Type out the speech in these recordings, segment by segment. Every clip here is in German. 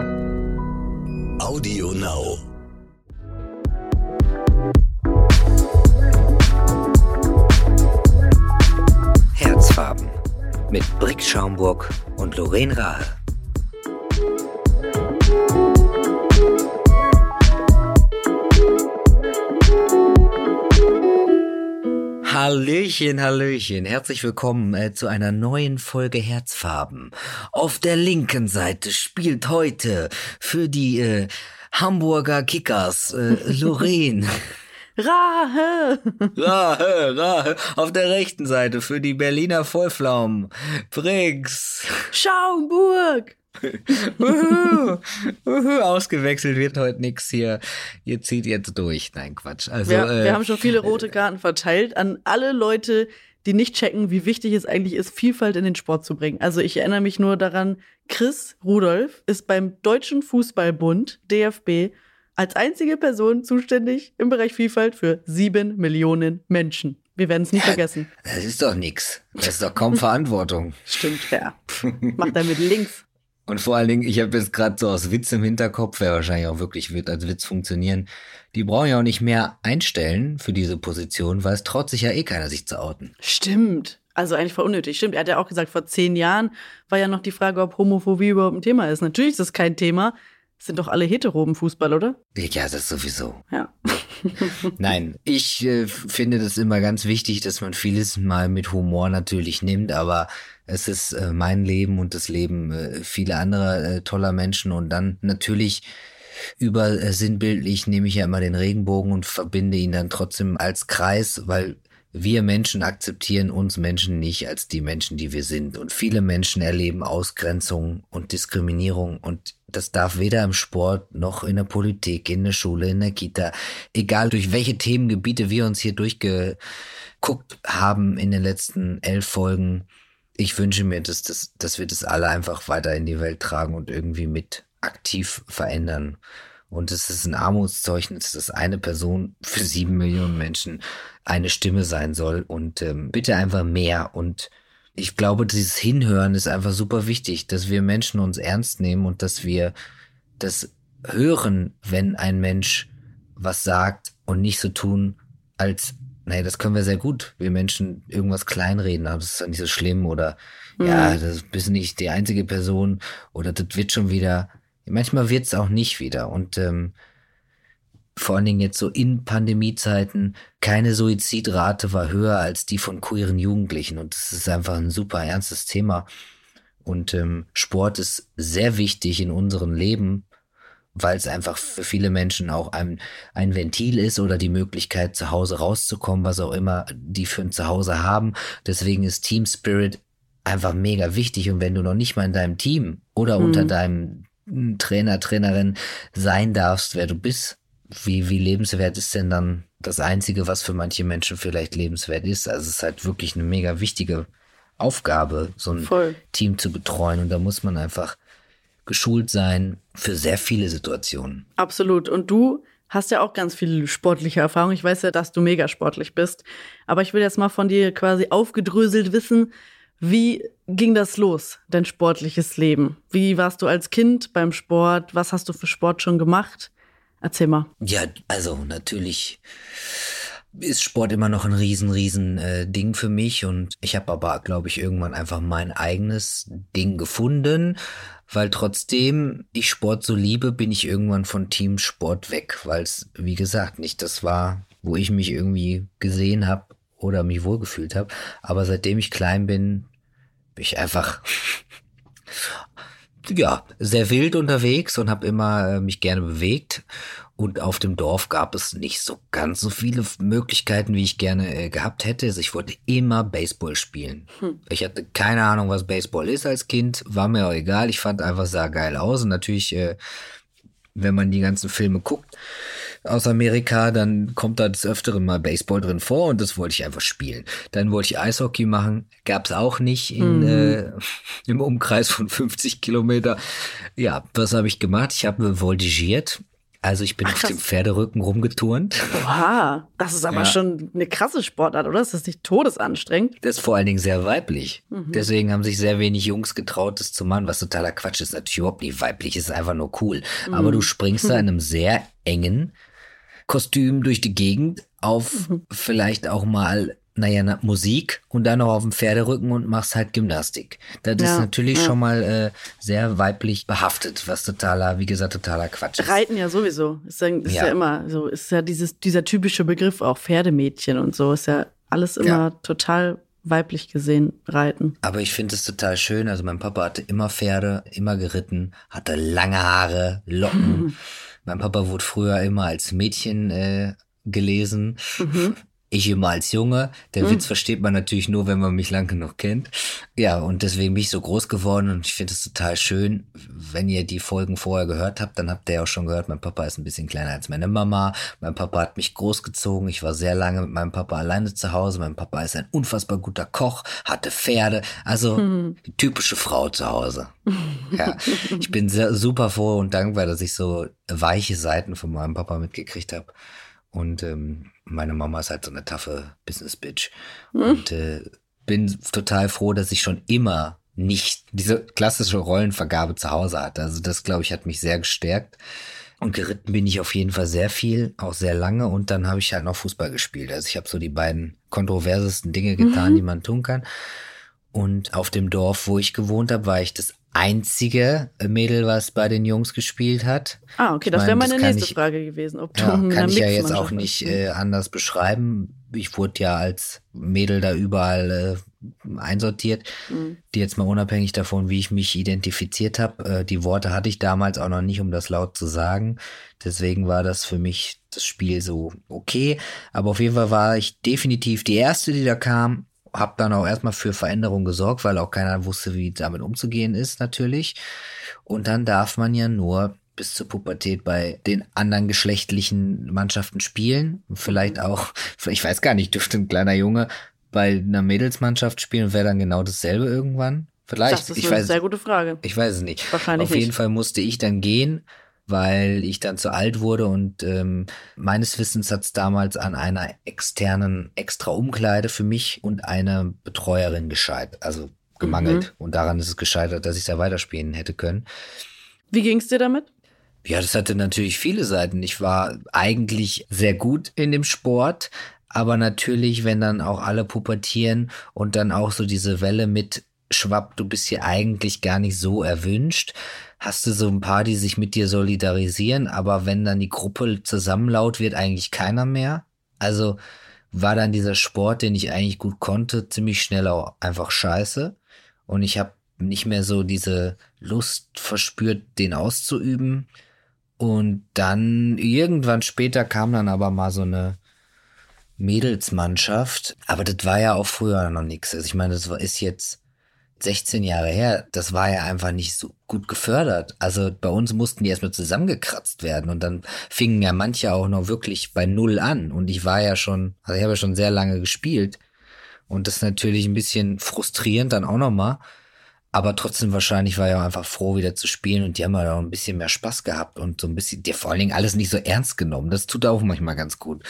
Audio Now. Herzfarben mit Brick Schaumburg und Lorraine Rahe. Hallöchen, Hallöchen. Herzlich willkommen äh, zu einer neuen Folge Herzfarben. Auf der linken Seite spielt heute für die äh, Hamburger Kickers äh, Lorraine. Rahe! Rahe, Rahe. Auf der rechten Seite für die Berliner Vollpflaumen. Briggs. Schaumburg! Uhu, uhu, ausgewechselt wird heute nix hier. Ihr zieht jetzt durch. Nein, Quatsch. Also, Wir, äh, wir haben schon viele rote Karten verteilt an alle Leute, die nicht checken, wie wichtig es eigentlich ist, Vielfalt in den Sport zu bringen. Also ich erinnere mich nur daran, Chris Rudolph ist beim Deutschen Fußballbund, DFB, als einzige Person zuständig im Bereich Vielfalt für sieben Millionen Menschen. Wir werden es nie vergessen. das ist doch nix. Das ist doch kaum Verantwortung. Stimmt, ja. Macht er mit links. Und vor allen Dingen, ich habe jetzt gerade so aus Witz im Hinterkopf, wer wahrscheinlich auch wirklich wird als Witz funktionieren. Die brauchen ja auch nicht mehr einstellen für diese Position, weil es traut sich ja eh keiner, sich zu outen. Stimmt. Also eigentlich voll unnötig. Stimmt. Er hat ja auch gesagt, vor zehn Jahren war ja noch die Frage, ob Homophobie überhaupt ein Thema ist. Natürlich ist das kein Thema. Es sind doch alle hetero im Fußball, oder? Ja, das sowieso. Ja. Nein, ich äh, finde das immer ganz wichtig, dass man vieles mal mit Humor natürlich nimmt, aber es ist äh, mein Leben und das Leben äh, vieler anderer äh, toller Menschen und dann natürlich über äh, sinnbildlich nehme ich ja immer den Regenbogen und verbinde ihn dann trotzdem als Kreis, weil wir Menschen akzeptieren uns Menschen nicht als die Menschen, die wir sind. Und viele Menschen erleben Ausgrenzung und Diskriminierung. Und das darf weder im Sport noch in der Politik, in der Schule, in der Kita, egal durch welche Themengebiete wir uns hier durchgeguckt haben in den letzten elf Folgen. Ich wünsche mir, dass, das, dass wir das alle einfach weiter in die Welt tragen und irgendwie mit aktiv verändern. Und es ist ein Armutszeugnis, dass eine Person für sieben Millionen Menschen eine Stimme sein soll. Und ähm, bitte einfach mehr. Und ich glaube, dieses Hinhören ist einfach super wichtig, dass wir Menschen uns ernst nehmen und dass wir das hören, wenn ein Mensch was sagt und nicht so tun, als, naja, das können wir sehr gut. Wir Menschen irgendwas kleinreden, aber das ist ja nicht so schlimm oder ja, das bist nicht die einzige Person oder das wird schon wieder Manchmal wird's auch nicht wieder. Und ähm, vor allen Dingen jetzt so in Pandemiezeiten, keine Suizidrate war höher als die von queeren Jugendlichen. Und das ist einfach ein super ernstes Thema. Und ähm, Sport ist sehr wichtig in unserem Leben, weil es einfach für viele Menschen auch ein, ein Ventil ist oder die Möglichkeit, zu Hause rauszukommen, was auch immer die für ein Zuhause haben. Deswegen ist Team Spirit einfach mega wichtig. Und wenn du noch nicht mal in deinem Team oder Mhm. unter deinem Trainer, Trainerin sein darfst, wer du bist, wie, wie lebenswert ist denn dann das Einzige, was für manche Menschen vielleicht lebenswert ist? Also es ist halt wirklich eine mega wichtige Aufgabe, so ein Voll. Team zu betreuen. Und da muss man einfach geschult sein für sehr viele Situationen. Absolut. Und du hast ja auch ganz viel sportliche Erfahrung. Ich weiß ja, dass du mega sportlich bist. Aber ich will jetzt mal von dir quasi aufgedröselt wissen, wie ging das los, dein sportliches Leben? Wie warst du als Kind beim Sport? Was hast du für Sport schon gemacht? Erzähl mal. Ja, also natürlich ist Sport immer noch ein riesen, riesen äh, Ding für mich und ich habe aber, glaube ich, irgendwann einfach mein eigenes Ding gefunden, weil trotzdem ich Sport so liebe, bin ich irgendwann von Teamsport weg, weil es, wie gesagt, nicht das war, wo ich mich irgendwie gesehen habe oder mich wohlgefühlt habe. Aber seitdem ich klein bin, bin ich einfach ja, sehr wild unterwegs und habe immer äh, mich gerne bewegt. Und auf dem Dorf gab es nicht so ganz so viele Möglichkeiten, wie ich gerne äh, gehabt hätte. Also ich wollte immer Baseball spielen. Ich hatte keine Ahnung, was Baseball ist als Kind. War mir auch egal. Ich fand einfach sah geil aus. Und natürlich, äh, wenn man die ganzen Filme guckt aus Amerika, dann kommt da des Öfteren mal Baseball drin vor und das wollte ich einfach spielen. Dann wollte ich Eishockey machen, gab's auch nicht in, äh, im Umkreis von 50 Kilometer. Ja, was habe ich gemacht? Ich habe voltigiert Also ich bin Ach, auf dem Pferderücken rumgeturnt. Oha, das ist aber ja. schon eine krasse Sportart, oder? Ist das nicht todesanstrengend? Das ist vor allen Dingen sehr weiblich. Mhm. Deswegen haben sich sehr wenig Jungs getraut, das zu machen, was totaler Quatsch ist. Natürlich überhaupt nicht weiblich, ist einfach nur cool. Mhm. Aber du springst da in einem sehr engen Kostüm durch die Gegend auf mhm. vielleicht auch mal naja, na, Musik und dann noch auf dem Pferderücken und machst halt Gymnastik. Das ja, ist natürlich ja. schon mal äh, sehr weiblich behaftet, was totaler, wie gesagt, totaler Quatsch ist. Reiten ja sowieso. Ist ja, ist ja. ja immer so, ist ja dieses, dieser typische Begriff auch Pferdemädchen und so, ist ja alles immer total weiblich gesehen, reiten. Aber ich finde es total schön. Also mein Papa hatte immer Pferde, immer geritten, hatte lange Haare, Locken. mein Papa wurde früher immer als Mädchen äh, gelesen. Mhm. Ich immer als Junge. Der mhm. Witz versteht man natürlich nur, wenn man mich lang genug kennt. Ja, und deswegen bin ich so groß geworden und ich finde es total schön. Wenn ihr die Folgen vorher gehört habt, dann habt ihr ja auch schon gehört, mein Papa ist ein bisschen kleiner als meine Mama. Mein Papa hat mich großgezogen. Ich war sehr lange mit meinem Papa alleine zu Hause. Mein Papa ist ein unfassbar guter Koch, hatte Pferde. Also mhm. typische Frau zu Hause. Ja, ich bin sehr, super froh und dankbar, dass ich so weiche Seiten von meinem Papa mitgekriegt habe. Und ähm, meine Mama ist halt so eine taffe Business-Bitch. Mhm. Und äh, bin total froh, dass ich schon immer nicht diese klassische Rollenvergabe zu Hause hatte. Also das, glaube ich, hat mich sehr gestärkt. Und geritten bin ich auf jeden Fall sehr viel, auch sehr lange. Und dann habe ich halt noch Fußball gespielt. Also ich habe so die beiden kontroversesten Dinge getan, mhm. die man tun kann. Und auf dem Dorf, wo ich gewohnt habe, war ich das einzige Mädel, was bei den Jungs gespielt hat. Ah, okay, das wäre meine das nächste ich, Frage gewesen. Ob ja, du kann ich ja jetzt auch nicht äh, anders beschreiben. Ich wurde ja als Mädel da überall äh, einsortiert. Mhm. Die jetzt mal unabhängig davon, wie ich mich identifiziert habe. Äh, die Worte hatte ich damals auch noch nicht, um das laut zu sagen. Deswegen war das für mich das Spiel so okay. Aber auf jeden Fall war ich definitiv die erste, die da kam habe dann auch erstmal für Veränderung gesorgt, weil auch keiner wusste, wie damit umzugehen ist natürlich. Und dann darf man ja nur bis zur Pubertät bei den anderen geschlechtlichen Mannschaften spielen. Vielleicht mhm. auch, ich weiß gar nicht, dürfte ein kleiner Junge bei einer Mädelsmannschaft spielen und wäre dann genau dasselbe irgendwann. Vielleicht. Das ist ich eine weiß, sehr gute Frage. Ich weiß es nicht. Wahrscheinlich Auf jeden Fall musste ich dann gehen weil ich dann zu alt wurde und ähm, meines Wissens hat es damals an einer externen extra Umkleide für mich und eine Betreuerin gescheitert, also gemangelt. Mhm. Und daran ist es gescheitert, dass ich da weiterspielen hätte können. Wie ging es dir damit? Ja, das hatte natürlich viele Seiten. Ich war eigentlich sehr gut in dem Sport, aber natürlich, wenn dann auch alle pubertieren und dann auch so diese Welle mit schwapp, du bist hier eigentlich gar nicht so erwünscht, hast du so ein paar, die sich mit dir solidarisieren, aber wenn dann die Gruppe zusammenlaut wird, eigentlich keiner mehr. Also war dann dieser Sport, den ich eigentlich gut konnte, ziemlich schnell auch einfach scheiße. Und ich habe nicht mehr so diese Lust verspürt, den auszuüben. Und dann irgendwann später kam dann aber mal so eine Mädelsmannschaft. Aber das war ja auch früher noch nichts. Also ich meine, das ist jetzt 16 Jahre her, das war ja einfach nicht so gut gefördert. Also bei uns mussten die erstmal zusammengekratzt werden und dann fingen ja manche auch noch wirklich bei Null an. Und ich war ja schon, also ich habe ja schon sehr lange gespielt. Und das ist natürlich ein bisschen frustrierend dann auch nochmal. Aber trotzdem wahrscheinlich war ja einfach froh, wieder zu spielen und die haben ja auch ein bisschen mehr Spaß gehabt und so ein bisschen, dir vor allen Dingen alles nicht so ernst genommen. Das tut auch manchmal ganz gut.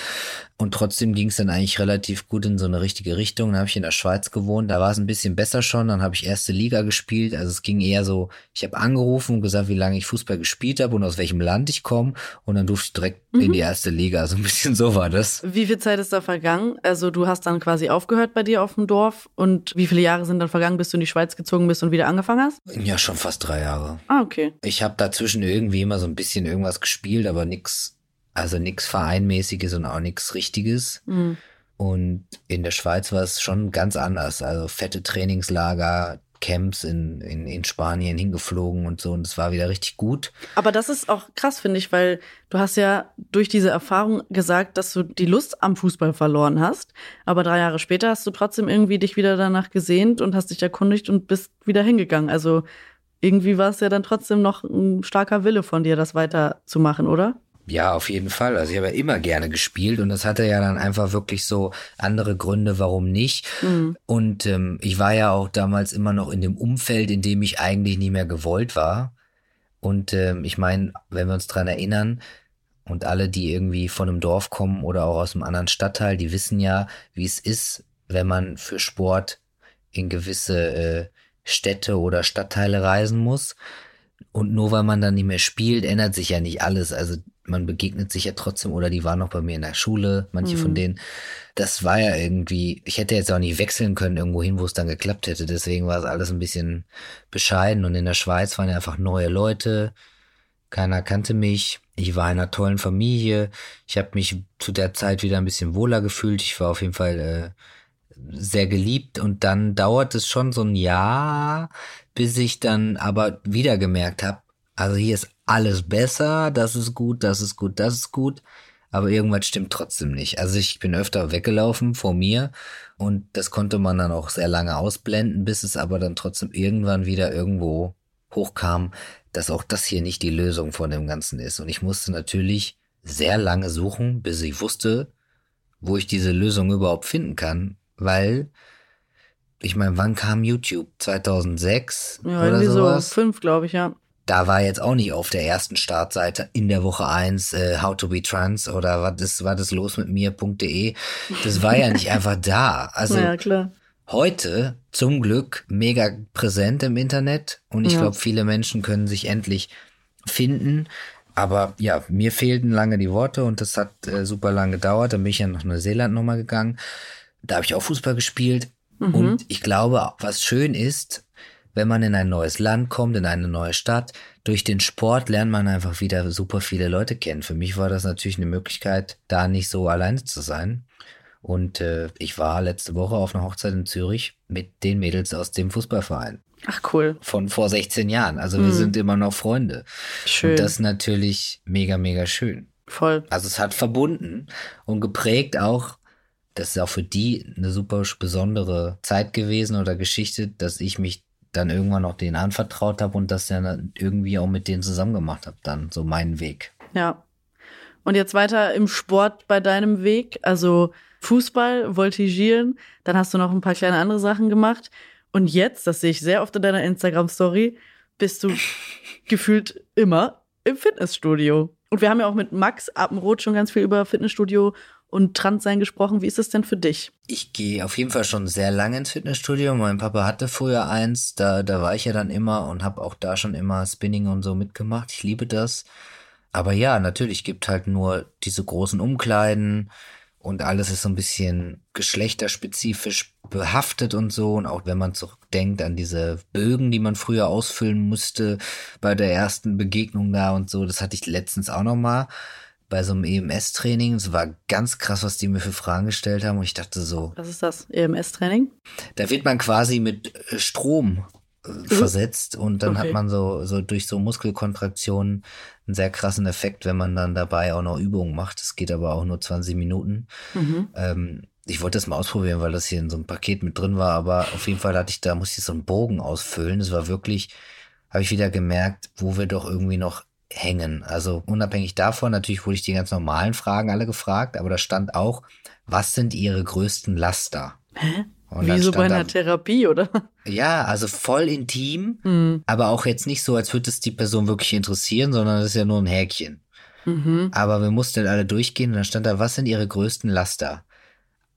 Und trotzdem ging es dann eigentlich relativ gut in so eine richtige Richtung. Dann habe ich in der Schweiz gewohnt, da war es ein bisschen besser schon. Dann habe ich erste Liga gespielt. Also es ging eher so, ich habe angerufen und gesagt, wie lange ich Fußball gespielt habe und aus welchem Land ich komme. Und dann durfte ich direkt mhm. in die erste Liga. Also ein bisschen so war das. Wie viel Zeit ist da vergangen? Also du hast dann quasi aufgehört bei dir auf dem Dorf und wie viele Jahre sind dann vergangen, bis du in die Schweiz gezogen bist und wieder angefangen hast? Ja, schon fast drei Jahre. Ah, okay. Ich habe dazwischen irgendwie immer so ein bisschen irgendwas gespielt, aber nix also nichts Vereinmäßiges und auch nichts Richtiges. Mhm. Und in der Schweiz war es schon ganz anders. Also fette Trainingslager, Camps in, in, in Spanien hingeflogen und so. Und es war wieder richtig gut. Aber das ist auch krass, finde ich, weil du hast ja durch diese Erfahrung gesagt, dass du die Lust am Fußball verloren hast. Aber drei Jahre später hast du trotzdem irgendwie dich wieder danach gesehnt und hast dich erkundigt und bist wieder hingegangen. Also irgendwie war es ja dann trotzdem noch ein starker Wille von dir, das weiterzumachen, oder? Ja, auf jeden Fall. Also ich habe ja immer gerne gespielt und das hatte ja dann einfach wirklich so andere Gründe, warum nicht. Mhm. Und ähm, ich war ja auch damals immer noch in dem Umfeld, in dem ich eigentlich nie mehr gewollt war. Und ähm, ich meine, wenn wir uns dran erinnern, Und alle, die irgendwie von einem Dorf kommen oder auch aus einem anderen Stadtteil, die wissen ja, wie es ist, wenn man für Sport in gewisse äh, Städte oder Stadtteile reisen muss. Und nur weil man dann nicht mehr spielt, ändert sich ja nicht alles. Also man begegnet sich ja trotzdem, oder die waren noch bei mir in der Schule, manche mhm. von denen. Das war ja irgendwie, ich hätte jetzt auch nicht wechseln können irgendwo hin, wo es dann geklappt hätte. Deswegen war es alles ein bisschen bescheiden. Und in der Schweiz waren ja einfach neue Leute. Keiner kannte mich. Ich war in einer tollen Familie. Ich habe mich zu der Zeit wieder ein bisschen wohler gefühlt. Ich war auf jeden Fall äh, sehr geliebt und dann dauert es schon so ein Jahr, bis ich dann aber wieder gemerkt habe, also hier ist alles besser, das ist gut, das ist gut, das ist gut, aber irgendwas stimmt trotzdem nicht. Also ich bin öfter weggelaufen vor mir und das konnte man dann auch sehr lange ausblenden, bis es aber dann trotzdem irgendwann wieder irgendwo hochkam, dass auch das hier nicht die Lösung von dem Ganzen ist. Und ich musste natürlich sehr lange suchen, bis ich wusste, wo ich diese Lösung überhaupt finden kann weil ich meine, wann kam YouTube? 2006 ja, oder sowas? so fünf, glaube ich, ja. Da war jetzt auch nicht auf der ersten Startseite in der Woche eins äh, How to be trans oder was ist, war das los mit mir.de. Das war ja nicht einfach da. Also ja, klar. heute zum Glück mega präsent im Internet und ich ja. glaube, viele Menschen können sich endlich finden. Aber ja, mir fehlten lange die Worte und das hat äh, super lang gedauert. Dann bin ich ja nach Neuseeland nochmal gegangen. Da habe ich auch Fußball gespielt. Mhm. Und ich glaube, was schön ist, wenn man in ein neues Land kommt, in eine neue Stadt, durch den Sport lernt man einfach wieder super viele Leute kennen. Für mich war das natürlich eine Möglichkeit, da nicht so alleine zu sein. Und äh, ich war letzte Woche auf einer Hochzeit in Zürich mit den Mädels aus dem Fußballverein. Ach cool. Von vor 16 Jahren. Also mhm. wir sind immer noch Freunde. Schön. Und das ist natürlich mega, mega schön. Voll. Also es hat verbunden und geprägt auch das ist auch für die eine super besondere Zeit gewesen oder Geschichte, dass ich mich dann irgendwann noch denen anvertraut habe und das dann irgendwie auch mit denen zusammen gemacht habe, dann so meinen Weg. Ja. Und jetzt weiter im Sport bei deinem Weg, also Fußball, Voltigieren, dann hast du noch ein paar kleine andere Sachen gemacht und jetzt, das sehe ich sehr oft in deiner Instagram Story, bist du gefühlt immer im Fitnessstudio. Und wir haben ja auch mit Max Apenroth schon ganz viel über Fitnessstudio und Transsein gesprochen. Wie ist es denn für dich? Ich gehe auf jeden Fall schon sehr lange ins Fitnessstudio. Mein Papa hatte früher eins, da, da war ich ja dann immer und habe auch da schon immer Spinning und so mitgemacht. Ich liebe das. Aber ja, natürlich gibt halt nur diese großen Umkleiden und alles ist so ein bisschen geschlechterspezifisch behaftet und so. Und auch wenn man zurückdenkt an diese Bögen, die man früher ausfüllen musste bei der ersten Begegnung da und so, das hatte ich letztens auch noch mal bei so einem EMS-Training. Es war ganz krass, was die mir für Fragen gestellt haben. Und ich dachte so. Was ist das? EMS-Training? Da wird man quasi mit äh, Strom äh, mhm. versetzt und dann okay. hat man so, so durch so Muskelkontraktionen einen sehr krassen Effekt, wenn man dann dabei auch noch Übungen macht. Das geht aber auch nur 20 Minuten. Mhm. Ähm, ich wollte das mal ausprobieren, weil das hier in so einem Paket mit drin war, aber auf jeden Fall hatte ich da, musste ich so einen Bogen ausfüllen. Das war wirklich, habe ich wieder gemerkt, wo wir doch irgendwie noch hängen. Also unabhängig davon, natürlich wurde ich die ganz normalen Fragen alle gefragt, aber da stand auch, was sind ihre größten Laster? Hä? Und Wie so bei einer da, Therapie, oder? Ja, also voll intim, mhm. aber auch jetzt nicht so, als würde es die Person wirklich interessieren, sondern das ist ja nur ein Häkchen. Mhm. Aber wir mussten alle durchgehen und dann stand da, was sind ihre größten Laster?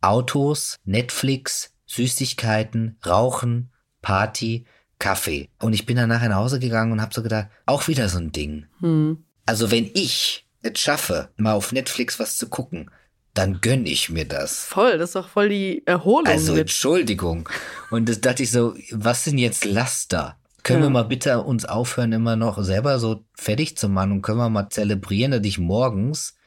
Autos, Netflix, Süßigkeiten, Rauchen, Party, Kaffee. Und ich bin dann nachher nach Hause gegangen und habe so gedacht, auch wieder so ein Ding. Hm. Also wenn ich es schaffe, mal auf Netflix was zu gucken, dann gönn ich mir das. Voll, das ist doch voll die Erholung. Also mit. Entschuldigung. Und das dachte ich so, was sind jetzt Laster? Können ja. wir mal bitte uns aufhören, immer noch selber so fertig zu machen und können wir mal zelebrieren, dass ich morgens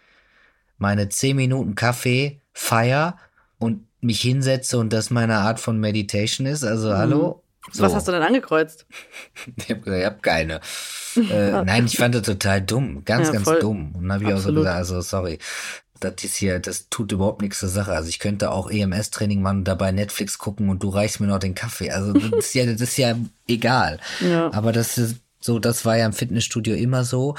meine zehn Minuten Kaffee feier und mich hinsetze und das meine Art von Meditation ist. Also mhm. hallo, so. Was hast du denn angekreuzt? ich habe hab keine. Äh, nein, ich fand das total dumm. Ganz, ja, ganz voll. dumm. Und dann habe ich Absolut. auch so gesagt, also sorry. Das ist hier, das tut überhaupt nichts zur Sache. Also ich könnte auch EMS-Training machen und dabei Netflix gucken und du reichst mir noch den Kaffee. Also das ist ja, das ist ja egal. Ja. Aber das ist so, das war ja im Fitnessstudio immer so.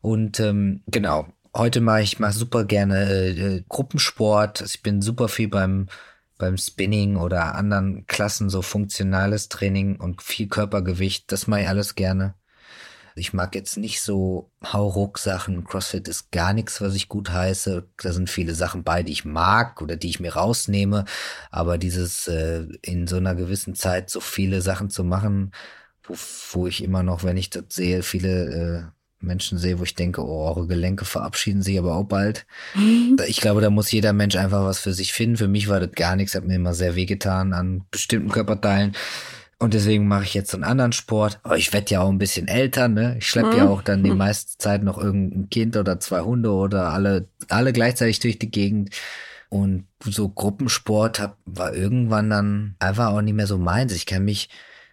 Und ähm, genau, heute mache ich mal super gerne äh, Gruppensport. Ich bin super viel beim beim Spinning oder anderen Klassen so funktionales Training und viel Körpergewicht, das mache ich alles gerne. Ich mag jetzt nicht so Hauruck-Sachen. CrossFit ist gar nichts, was ich gut heiße. Da sind viele Sachen bei, die ich mag oder die ich mir rausnehme. Aber dieses äh, in so einer gewissen Zeit so viele Sachen zu machen, wo, wo ich immer noch, wenn ich das sehe, viele äh, Menschen sehe, wo ich denke, oh, eure Gelenke verabschieden sich aber auch bald. Ich glaube, da muss jeder Mensch einfach was für sich finden. Für mich war das gar nichts, hat mir immer sehr wehgetan an bestimmten Körperteilen. Und deswegen mache ich jetzt so einen anderen Sport. Aber ich werde ja auch ein bisschen älter, ne? Ich schleppe ja mhm. auch dann die meiste Zeit noch irgendein Kind oder zwei Hunde oder alle, alle gleichzeitig durch die Gegend. Und so Gruppensport hab, war irgendwann dann einfach auch nicht mehr so meins. Ich kann mich,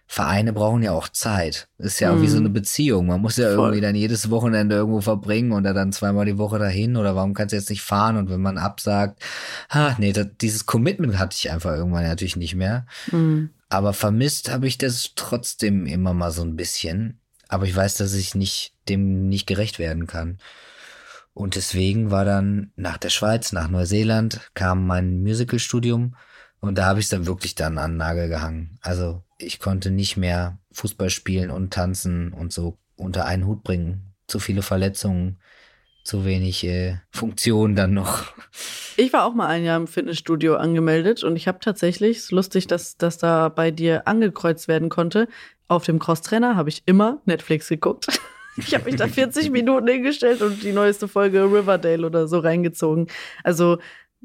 Vereine brauchen ja auch Zeit. Ist ja auch wie so eine mhm. Beziehung. Man muss ja Voll. irgendwie dann jedes Wochenende irgendwo verbringen und dann zweimal die Woche dahin oder warum kannst du jetzt nicht fahren? Und wenn man absagt, ha, nee, das, dieses Commitment hatte ich einfach irgendwann natürlich nicht mehr. Mhm. Aber vermisst habe ich das trotzdem immer mal so ein bisschen. Aber ich weiß, dass ich nicht, dem nicht gerecht werden kann. Und deswegen war dann nach der Schweiz, nach Neuseeland, kam mein Musicalstudium und da habe ich dann wirklich dann an den Nagel gehangen. Also ich konnte nicht mehr Fußball spielen und tanzen und so unter einen Hut bringen. Zu viele Verletzungen, zu wenig äh, Funktion dann noch. Ich war auch mal ein Jahr im Fitnessstudio angemeldet und ich habe tatsächlich, ist lustig, dass das da bei dir angekreuzt werden konnte. Auf dem Crosstrainer habe ich immer Netflix geguckt. Ich habe mich da 40 Minuten hingestellt und die neueste Folge Riverdale oder so reingezogen. Also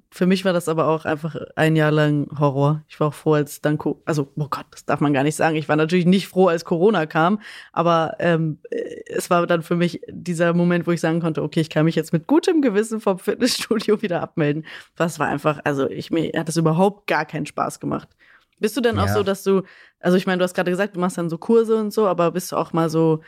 für mich war das aber auch einfach ein Jahr lang Horror. Ich war auch froh, als dann, also, oh Gott, das darf man gar nicht sagen. Ich war natürlich nicht froh, als Corona kam, aber ähm, es war dann für mich dieser Moment, wo ich sagen konnte, okay, ich kann mich jetzt mit gutem Gewissen vom Fitnessstudio wieder abmelden. Das war einfach, also ich mir hat das überhaupt gar keinen Spaß gemacht. Bist du denn ja. auch so, dass du, also ich meine, du hast gerade gesagt, du machst dann so Kurse und so, aber bist du auch mal so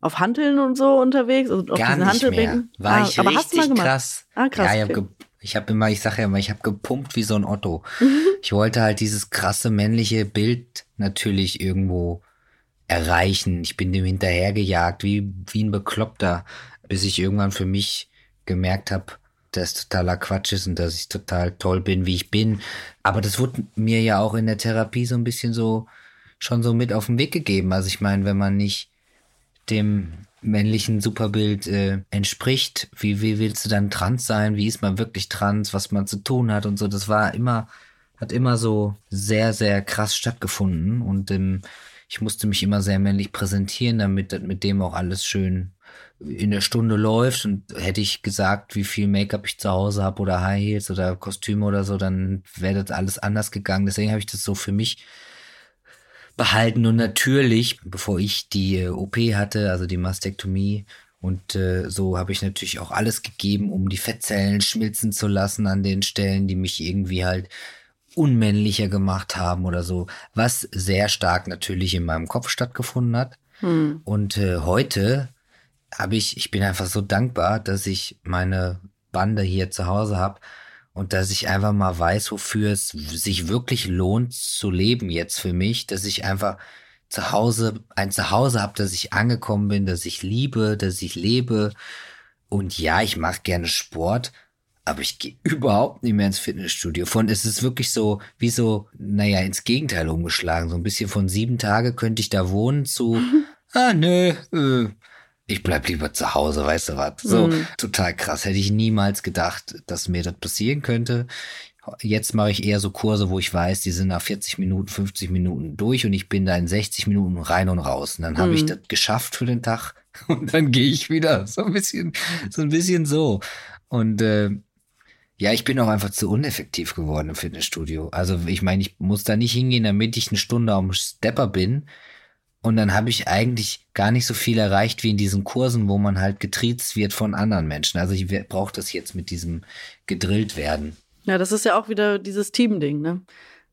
auf Hanteln und so unterwegs? Also auf Gar diesen nicht mehr. War ah, ich aber richtig hast du mal gemacht? krass. Ah, krass. Ja, ich okay. Ich habe immer, ich sage ja immer, ich habe gepumpt wie so ein Otto. Ich wollte halt dieses krasse männliche Bild natürlich irgendwo erreichen. Ich bin dem hinterhergejagt, wie, wie ein Bekloppter, bis ich irgendwann für mich gemerkt habe, dass totaler Quatsch ist und dass ich total toll bin, wie ich bin. Aber das wurde mir ja auch in der Therapie so ein bisschen so schon so mit auf den Weg gegeben. Also ich meine, wenn man nicht dem männlichen Superbild äh, entspricht. Wie, wie willst du dann trans sein? Wie ist man wirklich trans? Was man zu tun hat und so. Das war immer, hat immer so sehr, sehr krass stattgefunden. Und ähm, ich musste mich immer sehr männlich präsentieren, damit mit dem auch alles schön in der Stunde läuft. Und hätte ich gesagt, wie viel Make-up ich zu Hause habe oder High Heels oder Kostüme oder so, dann wäre das alles anders gegangen. Deswegen habe ich das so für mich behalten. Und natürlich, bevor ich die äh, OP hatte, also die Mastektomie, und äh, so habe ich natürlich auch alles gegeben, um die Fettzellen schmilzen zu lassen an den Stellen, die mich irgendwie halt unmännlicher gemacht haben oder so, was sehr stark natürlich in meinem Kopf stattgefunden hat. Hm. Und äh, heute habe ich, ich bin einfach so dankbar, dass ich meine Bande hier zu Hause habe und dass ich einfach mal weiß, wofür es sich wirklich lohnt zu leben jetzt für mich, dass ich einfach zu Hause ein Zuhause habe, dass ich angekommen bin, dass ich liebe, dass ich lebe und ja, ich mache gerne Sport, aber ich gehe überhaupt nicht mehr ins Fitnessstudio. Von es ist wirklich so wie so, naja, ins Gegenteil umgeschlagen, so ein bisschen von sieben Tage könnte ich da wohnen zu, ah nö, äh, ich bleib lieber zu Hause, weißt du was? So, mhm. total krass. Hätte ich niemals gedacht, dass mir das passieren könnte. Jetzt mache ich eher so Kurse, wo ich weiß, die sind nach 40 Minuten, 50 Minuten durch und ich bin da in 60 Minuten rein und raus. Und dann habe ich mhm. das geschafft für den Tag und dann gehe ich wieder. So ein bisschen, so ein bisschen so. Und äh, ja, ich bin auch einfach zu uneffektiv geworden im Fitnessstudio. Also ich meine, ich muss da nicht hingehen, damit ich eine Stunde am Stepper bin und dann habe ich eigentlich gar nicht so viel erreicht wie in diesen Kursen, wo man halt getriezt wird von anderen Menschen. Also ich brauche das jetzt mit diesem gedrillt werden. Ja, das ist ja auch wieder dieses Team-Ding, ne?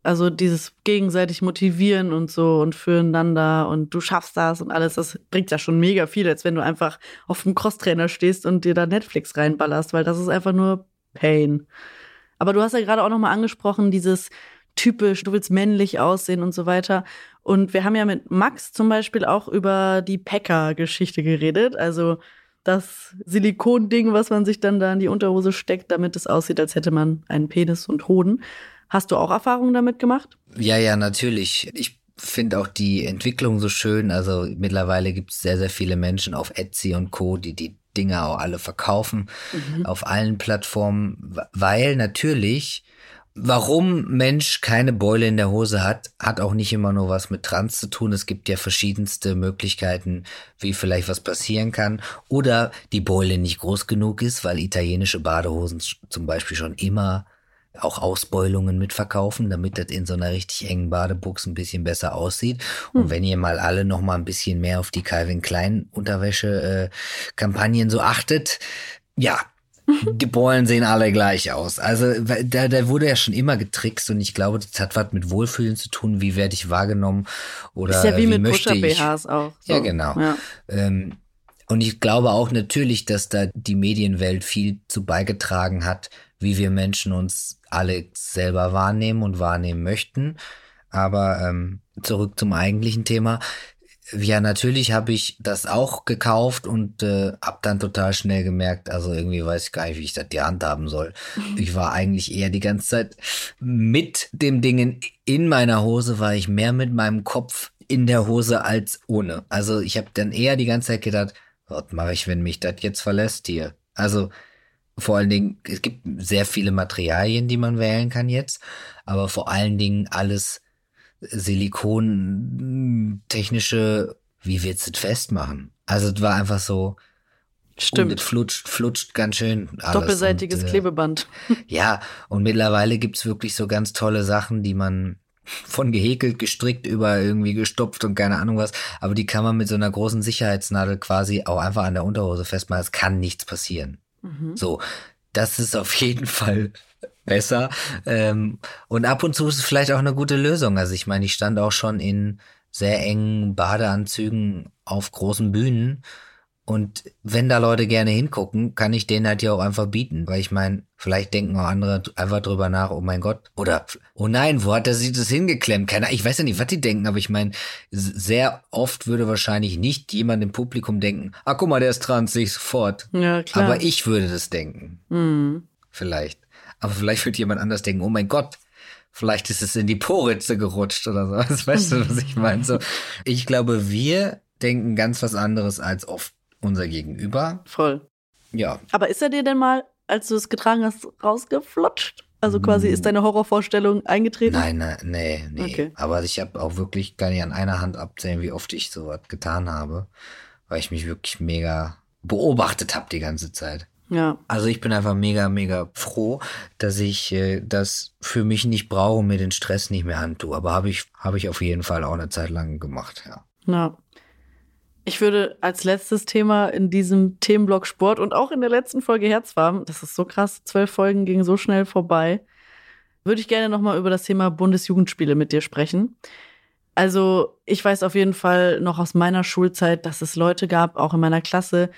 Also dieses gegenseitig motivieren und so und füreinander und du schaffst das und alles, das bringt ja schon mega viel, als wenn du einfach auf dem Crosstrainer stehst und dir da Netflix reinballerst, weil das ist einfach nur Pain. Aber du hast ja gerade auch noch mal angesprochen, dieses typisch, du willst männlich aussehen und so weiter. Und wir haben ja mit Max zum Beispiel auch über die Packer-Geschichte geredet. Also das Silikonding, was man sich dann da in die Unterhose steckt, damit es aussieht, als hätte man einen Penis und Hoden. Hast du auch Erfahrungen damit gemacht? Ja, ja, natürlich. Ich finde auch die Entwicklung so schön. Also mittlerweile gibt es sehr, sehr viele Menschen auf Etsy und Co., die die Dinge auch alle verkaufen, mhm. auf allen Plattformen, weil natürlich Warum Mensch keine Beule in der Hose hat, hat auch nicht immer nur was mit Trans zu tun. Es gibt ja verschiedenste Möglichkeiten, wie vielleicht was passieren kann. Oder die Beule nicht groß genug ist, weil italienische Badehosen zum Beispiel schon immer auch Ausbeulungen mitverkaufen, damit das in so einer richtig engen Badebuchse ein bisschen besser aussieht. Und hm. wenn ihr mal alle noch mal ein bisschen mehr auf die Calvin Klein Unterwäsche äh, Kampagnen so achtet, ja, die Beulen sehen alle gleich aus. Also da, da wurde ja schon immer getrickst und ich glaube, das hat was mit Wohlfühlen zu tun. Wie werde ich wahrgenommen oder ist ja wie, wie mit Pusher-BHs auch. So. Ja, genau. Ja. Ähm, und ich glaube auch natürlich, dass da die Medienwelt viel zu beigetragen hat, wie wir Menschen uns alle selber wahrnehmen und wahrnehmen möchten. Aber ähm, zurück zum eigentlichen Thema. Ja, natürlich habe ich das auch gekauft und äh, habe dann total schnell gemerkt, also irgendwie weiß ich gar nicht, wie ich das die Hand haben soll. Mhm. Ich war eigentlich eher die ganze Zeit mit dem Ding in meiner Hose, war ich mehr mit meinem Kopf in der Hose als ohne. Also ich habe dann eher die ganze Zeit gedacht, was mache ich, wenn mich das jetzt verlässt hier? Also vor allen Dingen, es gibt sehr viele Materialien, die man wählen kann jetzt, aber vor allen Dingen alles Silikon-technische, wie willst du das festmachen? Also es war einfach so, Stimmt. Und es flutscht, flutscht ganz schön. Alles. Doppelseitiges und, äh, Klebeband. Ja, und mittlerweile gibt's wirklich so ganz tolle Sachen, die man von gehäkelt, gestrickt über irgendwie gestopft und keine Ahnung was. Aber die kann man mit so einer großen Sicherheitsnadel quasi auch einfach an der Unterhose festmachen. Es kann nichts passieren. Mhm. So, das ist auf jeden Fall besser. Ähm, und ab und zu ist es vielleicht auch eine gute Lösung. Also ich meine, ich stand auch schon in sehr engen Badeanzügen auf großen Bühnen. Und wenn da Leute gerne hingucken, kann ich denen halt ja auch einfach bieten. Weil ich meine, vielleicht denken auch andere einfach drüber nach, oh mein Gott. Oder, oh nein, wo hat er sich das hingeklemmt? Keine, ich weiß ja nicht, was die denken, aber ich meine, sehr oft würde wahrscheinlich nicht jemand im Publikum denken, ah, guck mal, der ist trans, sehe ich sofort. Ja, klar. Aber ich würde das denken. Mhm. Vielleicht. Aber vielleicht wird jemand anders denken, oh mein Gott, vielleicht ist es in die Poritze gerutscht oder so. Das weißt du, was ich meine? So, ich glaube, wir denken ganz was anderes als oft unser Gegenüber. Voll. Ja. Aber ist er dir denn mal, als du es getragen hast, rausgeflutscht? Also quasi ist deine Horrorvorstellung eingetreten? Nein, nein, nee, nee. Okay. Aber ich habe auch wirklich, gar nicht an einer Hand abzählen, wie oft ich sowas getan habe, weil ich mich wirklich mega beobachtet habe die ganze Zeit. Ja. Also ich bin einfach mega, mega froh, dass ich äh, das für mich nicht brauche und mir den Stress nicht mehr antue. Aber habe ich, habe ich auf jeden Fall auch eine Zeit lang gemacht, ja. Ja. Ich würde als letztes Thema in diesem Themenblock Sport und auch in der letzten Folge Herzwarm, das ist so krass, zwölf Folgen gingen so schnell vorbei, würde ich gerne nochmal über das Thema Bundesjugendspiele mit dir sprechen. Also ich weiß auf jeden Fall noch aus meiner Schulzeit, dass es Leute gab, auch in meiner Klasse,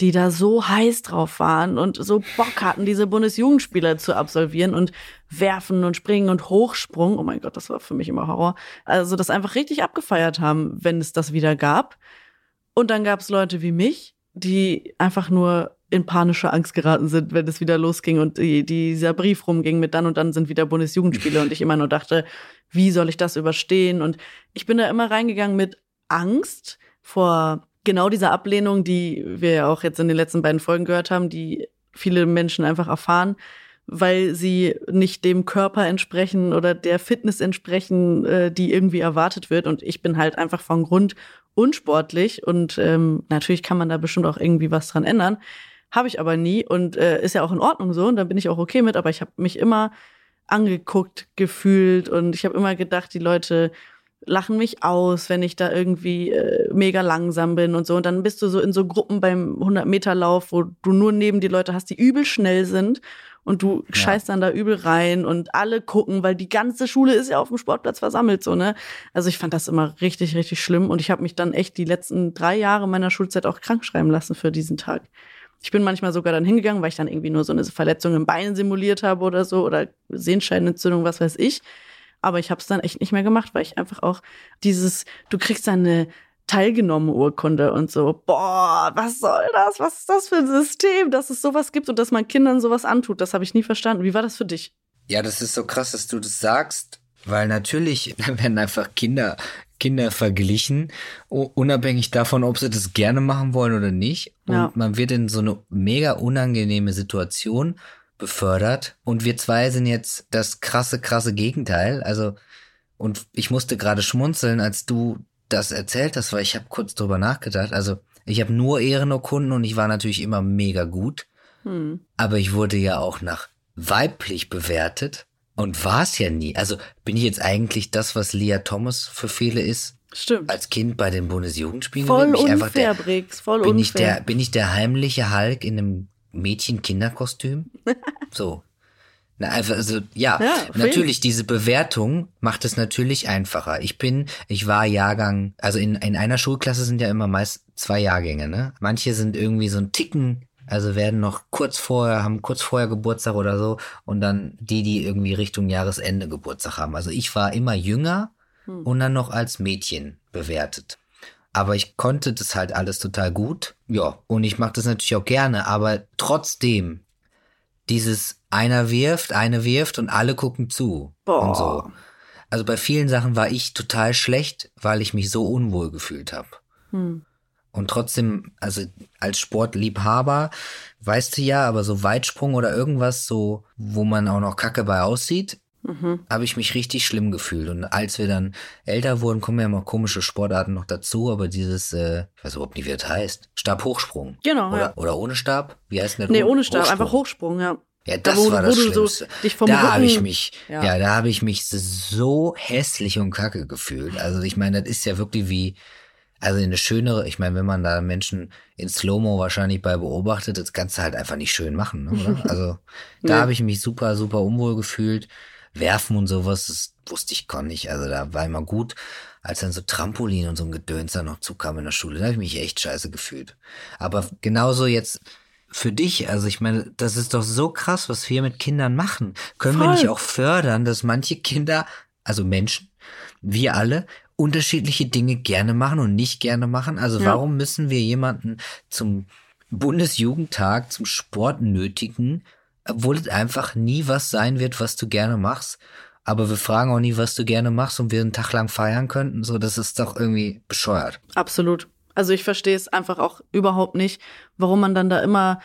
die da so heiß drauf waren und so Bock hatten, diese Bundesjugendspieler zu absolvieren und werfen und springen und Hochsprung. Oh mein Gott, das war für mich immer Horror. Also das einfach richtig abgefeiert haben, wenn es das wieder gab. Und dann gab es Leute wie mich, die einfach nur in panische Angst geraten sind, wenn es wieder losging und die, dieser Brief rumging mit dann und dann sind wieder Bundesjugendspiele und ich immer nur dachte, wie soll ich das überstehen? Und ich bin da immer reingegangen mit Angst vor genau dieser Ablehnung, die wir ja auch jetzt in den letzten beiden Folgen gehört haben, die viele Menschen einfach erfahren, weil sie nicht dem Körper entsprechen oder der Fitness entsprechen, äh, die irgendwie erwartet wird. Und ich bin halt einfach von Grund unsportlich und ähm, natürlich kann man da bestimmt auch irgendwie was dran ändern. Habe ich aber nie und äh, ist ja auch in Ordnung so und da bin ich auch okay mit, aber ich habe mich immer angeguckt, gefühlt und ich habe immer gedacht, die Leute lachen mich aus, wenn ich da irgendwie äh, mega langsam bin und so. Und dann bist du so in so Gruppen beim 100-Meter-Lauf, wo du nur neben die Leute hast, die übel schnell sind. Und du ja. scheißt dann da übel rein und alle gucken, weil die ganze Schule ist ja auf dem Sportplatz versammelt, so, ne? Also ich fand das immer richtig, richtig schlimm. Und ich habe mich dann echt die letzten drei Jahre meiner Schulzeit auch krank schreiben lassen für diesen Tag. Ich bin manchmal sogar dann hingegangen, weil ich dann irgendwie nur so eine Verletzung im Bein simuliert habe oder so oder Sehenscheidenentzündung, was weiß ich. Aber ich habe es dann echt nicht mehr gemacht, weil ich einfach auch dieses, du kriegst dann eine teilgenommene Urkunde und so, boah, was soll das? Was ist das für ein System, dass es sowas gibt und dass man Kindern sowas antut? Das habe ich nie verstanden. Wie war das für dich? Ja, das ist so krass, dass du das sagst, weil natürlich werden einfach Kinder Kinder verglichen, unabhängig davon, ob sie das gerne machen wollen oder nicht. Und ja. man wird in so eine mega unangenehme Situation befördert. Und wir zwei sind jetzt das krasse, krasse Gegenteil. Also, und ich musste gerade schmunzeln, als du das erzählt hast, weil ich habe kurz drüber nachgedacht. Also, ich habe nur Ehrenurkunden und ich war natürlich immer mega gut. Hm. Aber ich wurde ja auch nach weiblich bewertet und war es ja nie. Also bin ich jetzt eigentlich das, was Leah Thomas für viele ist? Stimmt. Als Kind bei den Bundesjugendspielen voll bin ich unfair, der, Briggs, voll bin unfair. Ich der, bin ich der heimliche Hulk in einem Mädchen-Kinderkostüm? so. Na, einfach, also, ja, ja natürlich, diese Bewertung macht es natürlich einfacher. Ich bin, ich war Jahrgang, also in, in einer Schulklasse sind ja immer meist zwei Jahrgänge, ne? Manche sind irgendwie so ein Ticken also werden noch kurz vorher, haben kurz vorher Geburtstag oder so und dann die, die irgendwie Richtung Jahresende Geburtstag haben. Also ich war immer jünger hm. und dann noch als Mädchen bewertet. Aber ich konnte das halt alles total gut. Ja, und ich mache das natürlich auch gerne, aber trotzdem dieses einer wirft, eine wirft und alle gucken zu Boah. und so. Also bei vielen Sachen war ich total schlecht, weil ich mich so unwohl gefühlt habe. Hm. Und trotzdem, also als Sportliebhaber, weißt du ja, aber so Weitsprung oder irgendwas, so, wo man auch noch kacke bei aussieht, mhm. habe ich mich richtig schlimm gefühlt. Und als wir dann älter wurden, kommen ja mal komische Sportarten noch dazu, aber dieses, äh, ich weiß überhaupt nicht, wie das heißt, Stabhochsprung. Genau. Oder, ja. oder ohne Stab? Wie heißt denn der? Nee, ohne Stab, Hochsprung. einfach Hochsprung, ja. Ja, das da, wo, war das Schlimmste. So da habe ich mich, ja, ja da habe ich mich so hässlich und kacke gefühlt. Also ich meine, das ist ja wirklich wie, also eine schönere, ich meine, wenn man da Menschen in Slow-Mo wahrscheinlich bei beobachtet, das kannst du halt einfach nicht schön machen, ne, oder? Also da nee. habe ich mich super, super unwohl gefühlt. Werfen und sowas, das wusste ich gar nicht. Also da war immer gut, als dann so Trampolin und so ein Gedöns da noch zukam in der Schule. Da habe ich mich echt scheiße gefühlt. Aber genauso jetzt für dich, also ich meine, das ist doch so krass, was wir mit Kindern machen. Können Voll. wir nicht auch fördern, dass manche Kinder, also Menschen, wir alle, unterschiedliche Dinge gerne machen und nicht gerne machen? Also ja. warum müssen wir jemanden zum Bundesjugendtag, zum Sport nötigen, obwohl es einfach nie was sein wird, was du gerne machst? Aber wir fragen auch nie, was du gerne machst und wir einen Tag lang feiern könnten. So, das ist doch irgendwie bescheuert. Absolut. Also ich verstehe es einfach auch überhaupt nicht, warum man dann da immer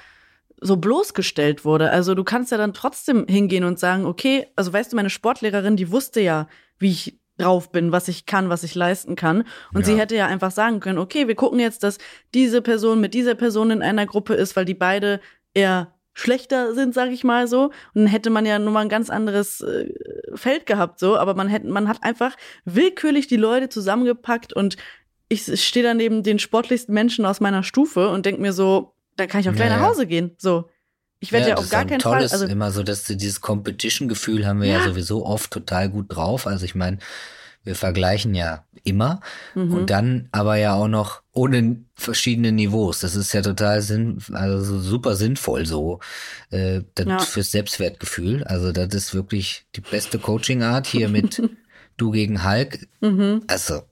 so bloßgestellt wurde. Also du kannst ja dann trotzdem hingehen und sagen, okay, also weißt du, meine Sportlehrerin, die wusste ja, wie ich drauf bin, was ich kann, was ich leisten kann. Und ja. sie hätte ja einfach sagen können, okay, wir gucken jetzt, dass diese Person mit dieser Person in einer Gruppe ist, weil die beide eher schlechter sind, sag ich mal so. Und dann hätte man ja nur mal ein ganz anderes äh, Feld gehabt, so. Aber man hätte, man hat einfach willkürlich die Leute zusammengepackt und ich stehe dann neben den sportlichsten Menschen aus meiner Stufe und denk mir so, da kann ich auch gleich ja, nach Hause gehen. So. Ich werde ja, ja auf gar keinen Fall. Also immer so, dass dieses Competition-Gefühl haben wir ja. ja. sowieso oft total gut drauf. Also ich meine, wir vergleichen ja immer mhm. und dann aber ja auch noch ohne verschiedene Niveaus. Das ist ja total sinn, also super sinnvoll so äh, das ja. fürs Selbstwertgefühl. Also das ist wirklich die beste Coaching-Art hier mit du gegen Hulk. Mhm. Also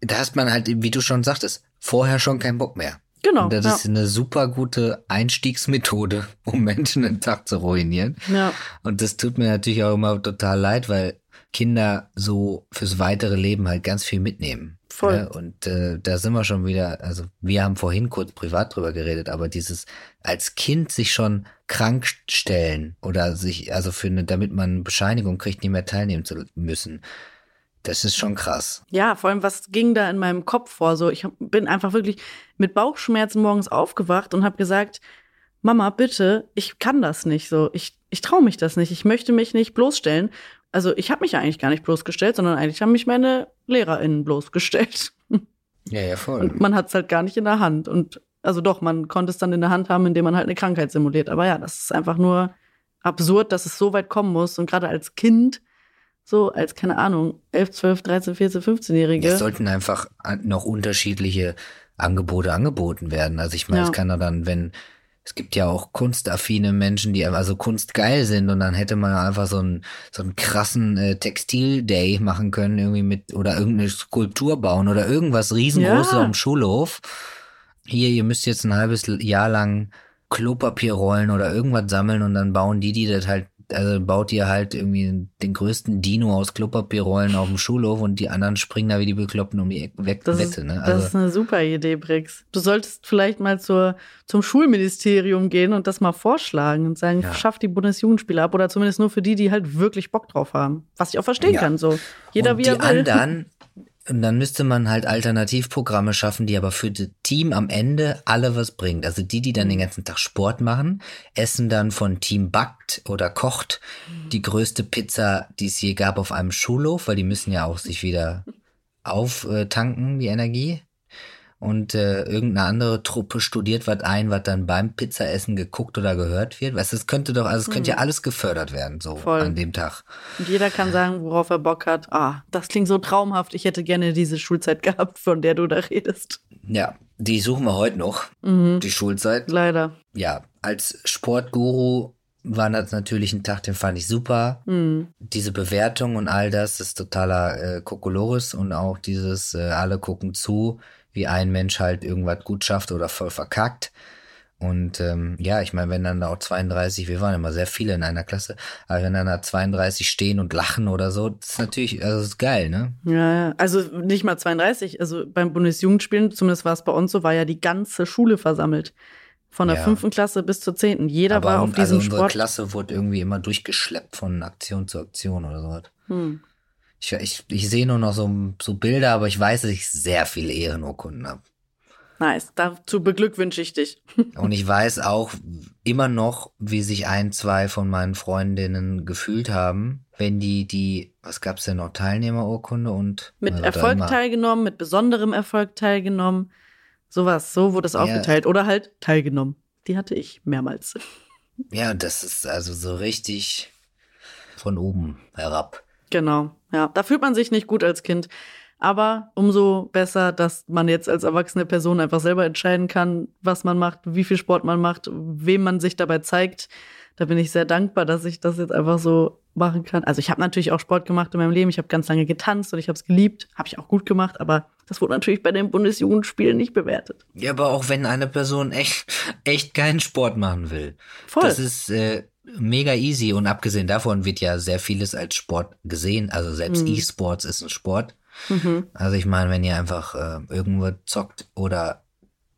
da hast man halt, wie du schon sagtest, vorher schon keinen Bock mehr. Genau. Und das ja. ist eine super gute Einstiegsmethode, um Menschen den Tag zu ruinieren. Ja. Und das tut mir natürlich auch immer total leid, weil Kinder so fürs weitere Leben halt ganz viel mitnehmen. Voll. Ja, und äh, da sind wir schon wieder, also wir haben vorhin kurz privat drüber geredet, aber dieses als Kind sich schon krank stellen oder sich, also für eine, damit man Bescheinigung kriegt, nicht mehr teilnehmen zu müssen, das ist schon krass. Ja, vor allem, was ging da in meinem Kopf vor? So, ich bin einfach wirklich mit Bauchschmerzen morgens aufgewacht und habe gesagt, Mama, bitte, ich kann das nicht so. Ich, ich traue mich das nicht. Ich möchte mich nicht bloßstellen. Also ich habe mich ja eigentlich gar nicht bloßgestellt, sondern eigentlich haben mich meine LehrerInnen bloßgestellt. Ja, ja, voll. Und man hat es halt gar nicht in der Hand. Und also doch, man konnte es dann in der Hand haben, indem man halt eine Krankheit simuliert. Aber ja, das ist einfach nur absurd, dass es so weit kommen muss. Und gerade als Kind so als, keine Ahnung, 11, 12, 13, 14, 15-Jährige. Es sollten einfach noch unterschiedliche Angebote angeboten werden. Also ich meine, ja. es kann doch dann, wenn, es gibt ja auch kunstaffine Menschen, die also kunstgeil sind und dann hätte man einfach so einen, so einen krassen äh, Textil-Day machen können, irgendwie mit, oder irgendeine Skulptur bauen oder irgendwas riesengroßes ja. am Schulhof. Hier, ihr müsst jetzt ein halbes Jahr lang Klopapierrollen oder irgendwas sammeln und dann bauen die, die das halt also baut ihr halt irgendwie den größten Dino aus Klopapierrollen auf dem Schulhof und die anderen springen da wie die Bekloppten um die Ecke weg. Das, Wette, ist, ne? das Also, ist eine super Idee, Brix. Du solltest vielleicht mal zur, zum Schulministerium gehen und das mal vorschlagen und sagen, Ja. schaff die Bundesjugendspiele ab oder zumindest nur für die, die halt wirklich Bock drauf haben. Was ich auch verstehen Ja. kann, so. Jeder und wie die er will. anderen, und dann müsste man halt Alternativprogramme schaffen, die aber für das Team am Ende alle was bringt. Also die, die dann Mhm. den ganzen Tag Sport machen, essen dann von Team backt oder kocht Mhm. die größte Pizza, die es je gab auf einem Schulhof, weil die müssen ja auch sich wieder auftanken, die Energie. Und äh, irgendeine andere Truppe studiert was ein, was dann beim Pizzaessen geguckt oder gehört wird. Weißt du, es könnte doch, also es könnte ja alles gefördert werden, so. Voll. an dem Tag. Und jeder kann sagen, worauf er Bock hat. Ah, das klingt so traumhaft. Ich hätte gerne diese Schulzeit gehabt, von der du da redest. Ja, die suchen wir heute noch, Mhm. die Schulzeit. Leider. Ja, als Sportguru war das natürlich ein Tag, den fand ich super. Mhm. Diese Bewertung und all das ist totaler äh, Kokolores und auch dieses, äh, alle gucken zu, wie ein Mensch halt irgendwas gut schafft oder voll verkackt. Und ähm, ja, ich meine, wenn dann da auch 32, wir waren immer sehr viele in einer Klasse, aber wenn dann da 32 stehen und lachen oder so, das ist natürlich, also das ist geil, ne? Ja. Also nicht mal 32. Also beim Bundesjugendspielen, zumindest war es bei uns so, war ja die ganze Schule versammelt. Von der Ja. fünften Klasse bis zur zehnten. Jeder aber war auf und- also diesem unsere Sport. Klasse wurde irgendwie immer durchgeschleppt von Aktion zu Aktion oder so. Hm. Ich, ich, ich sehe nur noch so, so Bilder, aber ich weiß, dass ich sehr viele Ehrenurkunden habe. Nice. Dazu beglückwünsche ich dich. Und ich weiß auch immer noch, wie sich ein, zwei von meinen Freundinnen gefühlt haben, wenn die die, was gab's denn noch, Teilnehmerurkunde und Mit Erfolg teilgenommen, mit besonderem Erfolg teilgenommen. Sowas, so wurde es Ja. aufgeteilt. Oder halt teilgenommen. Die hatte ich mehrmals. Ja, das ist also so richtig von oben herab. Genau, ja. Da fühlt man sich nicht gut als Kind. Aber umso besser, dass man jetzt als erwachsene Person einfach selber entscheiden kann, was man macht, wie viel Sport man macht, wem man sich dabei zeigt. Da bin ich sehr dankbar, dass ich das jetzt einfach so machen kann. Also ich habe natürlich auch Sport gemacht in meinem Leben. Ich habe ganz lange getanzt und ich habe es geliebt. Habe ich auch gut gemacht. Aber das wurde natürlich bei den Bundesjugendspielen nicht bewertet. Ja, aber auch wenn eine Person echt, echt keinen Sport machen will. Voll. Das ist äh, mega easy und abgesehen davon wird ja sehr vieles als Sport gesehen. Also selbst Mhm. E-Sports ist ein Sport. mhm. Also ich meine, wenn ihr einfach äh, irgendwo zockt oder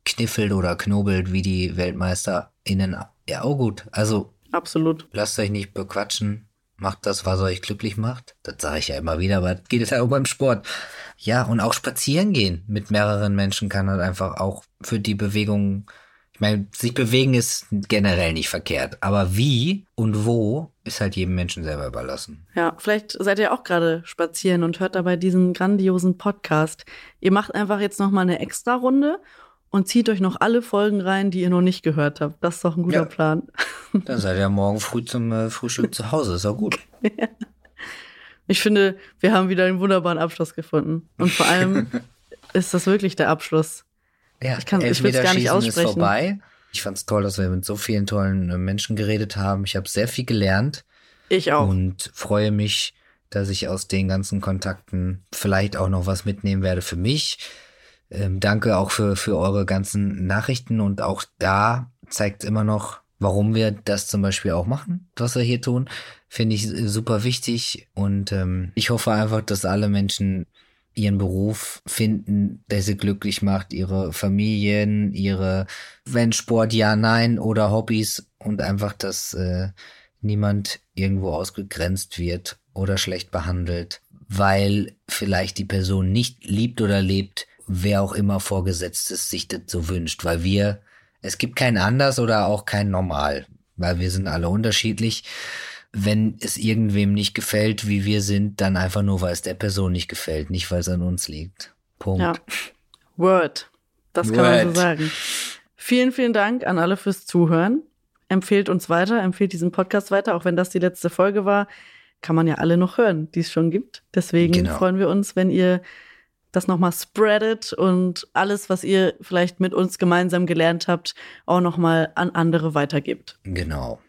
kniffelt oder knobelt wie die WeltmeisterInnen, ja auch gut. Also Absolut. lasst euch nicht bequatschen. Macht das, was euch glücklich macht. Das sage ich ja immer wieder, aber das geht es ja auch beim Sport. Ja, und auch spazieren gehen mit mehreren Menschen kann halt einfach auch für die Bewegung, ich meine, sich bewegen ist generell nicht verkehrt. Aber wie und wo ist halt jedem Menschen selber überlassen. Ja, vielleicht seid ihr auch gerade spazieren und hört dabei diesen grandiosen Podcast. Ihr macht einfach jetzt noch mal eine extra Runde und zieht euch noch alle Folgen rein, die ihr noch nicht gehört habt. Das ist doch ein guter Ja. Plan. Dann seid ihr morgen früh zum äh, Frühstück zu Hause. Ist auch gut. Ich finde, wir haben wieder einen wunderbaren Abschluss gefunden. Und vor allem ist das wirklich der Abschluss. Ja, Ich kann- will's gar nicht Elfmeterschießen ist aussprechen. vorbei. Ich fand's toll, dass wir mit so vielen tollen äh, Menschen geredet haben. Ich habe sehr viel gelernt Ich auch. und freue mich, dass ich aus den ganzen Kontakten vielleicht auch noch was mitnehmen werde für mich. Ähm, danke auch für, für eure ganzen Nachrichten und auch da zeigt immer noch, warum wir das zum Beispiel auch machen, was wir hier tun. Finde ich äh, super wichtig und ähm, ich hoffe einfach, dass alle Menschen ihren Beruf finden, der sie glücklich macht, ihre Familien, ihre, wenn Sport ja, nein oder Hobbys und einfach, dass äh, niemand irgendwo ausgegrenzt wird oder schlecht behandelt, weil vielleicht die Person nicht liebt oder lebt, wer auch immer Vorgesetztes sich das so wünscht, weil wir, es gibt kein anders oder auch kein normal, weil wir sind alle unterschiedlich. Wenn es irgendwem nicht gefällt, wie wir sind, dann einfach nur, weil es der Person nicht gefällt, nicht weil es an uns liegt. Punkt. Ja. Word. Das kann man so Word. sagen. Vielen, vielen Dank an alle fürs Zuhören. Empfehlt uns weiter, empfehlt diesen Podcast weiter, auch wenn das die letzte Folge war. Kann man ja alle noch hören, die es schon gibt. Deswegen Genau. freuen wir uns, wenn ihr das nochmal spreadet und alles, was ihr vielleicht mit uns gemeinsam gelernt habt, auch nochmal an andere weitergibt. Genau.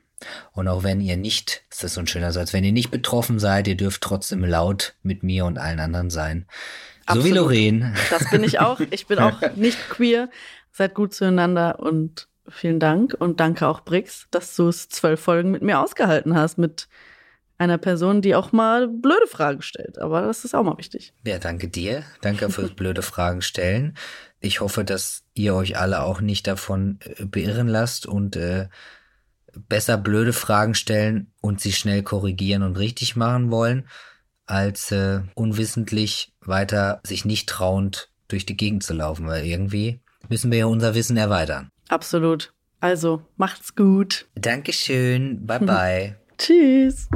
Und auch wenn ihr nicht, ist das so ein schöner Satz, wenn ihr nicht betroffen seid, ihr dürft trotzdem laut mit mir und allen anderen sein. So wie Absolut. Lorraine. Das bin ich auch. Ich bin auch nicht queer. Seid gut zueinander und Vielen Dank und danke auch Brix, dass du es zwölf Folgen mit mir ausgehalten hast, mit einer Person, die auch mal blöde Fragen stellt. Aber das ist auch mal wichtig. Ja, danke dir. Danke fürs blöde Fragen stellen. Ich hoffe, dass ihr euch alle auch nicht davon äh, beirren lasst und äh, besser blöde Fragen stellen und sie schnell korrigieren und richtig machen wollen, als äh, unwissentlich weiter sich nicht trauend durch die Gegend zu laufen, weil irgendwie müssen wir ja unser Wissen erweitern. Absolut. Also, macht's gut. Dankeschön. Bye bye. Tschüss.